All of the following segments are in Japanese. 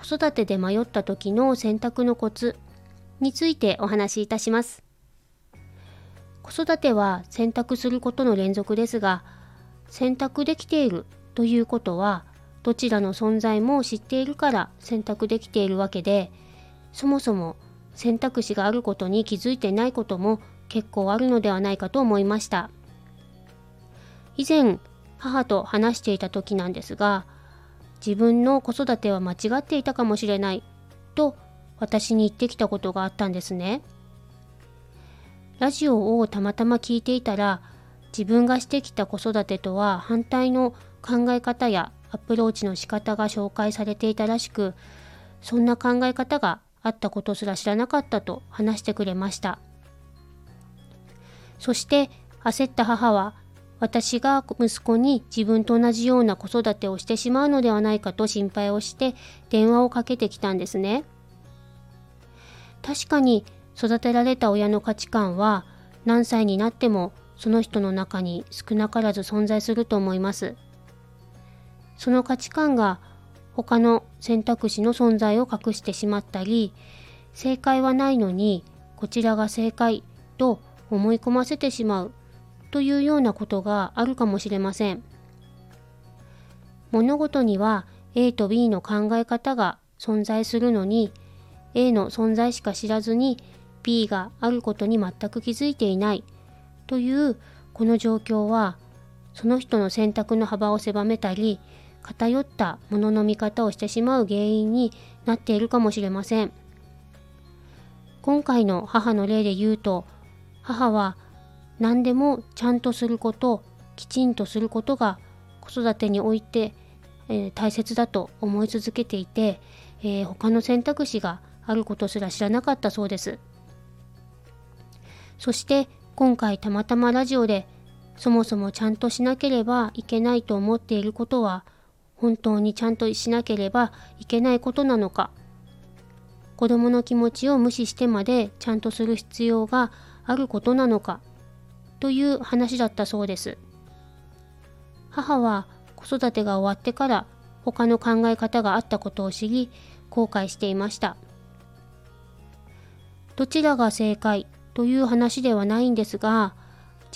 子育てで迷った時の選択のコツについてお話しいたします。子育ては選択することの連続ですが、選択できているということは、どちらの存在も知っているから選択できているわけで、そもそも選択肢があることに気づいてないことも結構あるのではないかと思いました。以前、母と話していた時なんですが、自分の子育ては間違っていたかもしれないと私に言ってきたことがあったんですね。ラジオをたまたま聞いていたら自分がしてきた子育てとは反対の考え方やアプローチの仕方が紹介されていたらしくそんな考え方があったことすら知らなかったと話してくれましたそして焦った母は私が息子に自分と同じような子育てをしてしまうのではないかと心配をして電話をかけてきたんですね。確かに育てられた親の価値観は何歳になってもその人の中に少なからず存在すると思います。その価値観が他の選択肢の存在を隠してしまったり正解はないのにこちらが正解と思い込ませてしまうというようなことがあるかもしれません。物事には A と B の考え方が存在するのに A の存在しか知らずに B があることに全く気づいていないというこの状況はその人の選択の幅を狭めたり偏ったものの見方をしてしまう原因になっているかもしれません。今回の母の例で言うと母は何でもちゃんとすることきちんとすることが子育てにおいて、えー、大切だと思い続けていて、えー、他の選択肢があることすら知らなかったそうです。そして今回たまたまラジオでそもそもちゃんとしなければいけないと思っていることは本当にちゃんとしなければいけないことなのか。子供の気持ちを無視してまでちゃんとする必要があることなのか。という話だったそうです。母は子育てが終わってから他の考え方があったことを知り後悔していました。どちらが正解という話ではないんですが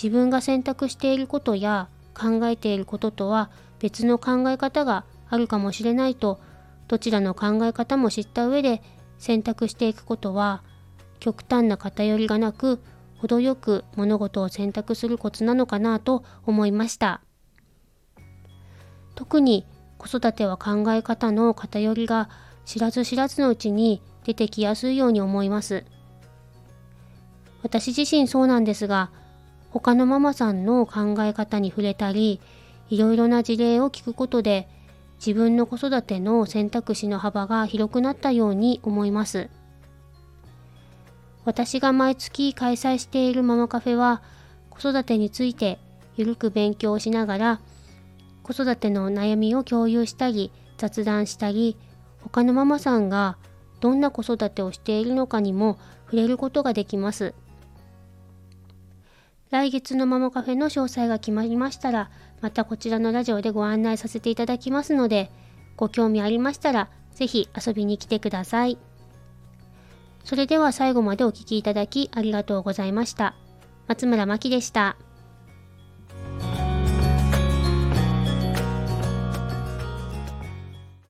自分が選択していることや考えていることとは別の考え方があるかもしれないとどちらの考え方も知った上で選択していくことは極端な偏りがなく程よく物事を選択するコツなのかなと思いました特に子育ては考え方の偏りが知らず知らずのうちに出てきやすいように思います私自身そうなんですが他のママさんの考え方に触れたりいろいろな事例を聞くことで自分の子育ての選択肢の幅が広くなったように思います。私が毎月開催しているママカフェは子育てについてゆるく勉強しながら子育ての悩みを共有したり雑談したり他のママさんがどんな子育てをしているのかにも触れることができます。来月のママカフェの詳細が決まりましたらまたこちらのラジオでご案内させていただきますのでご興味ありましたら是非遊びに来てください。それでは最後までお聴きいただきありがとうございました。松村真希でした。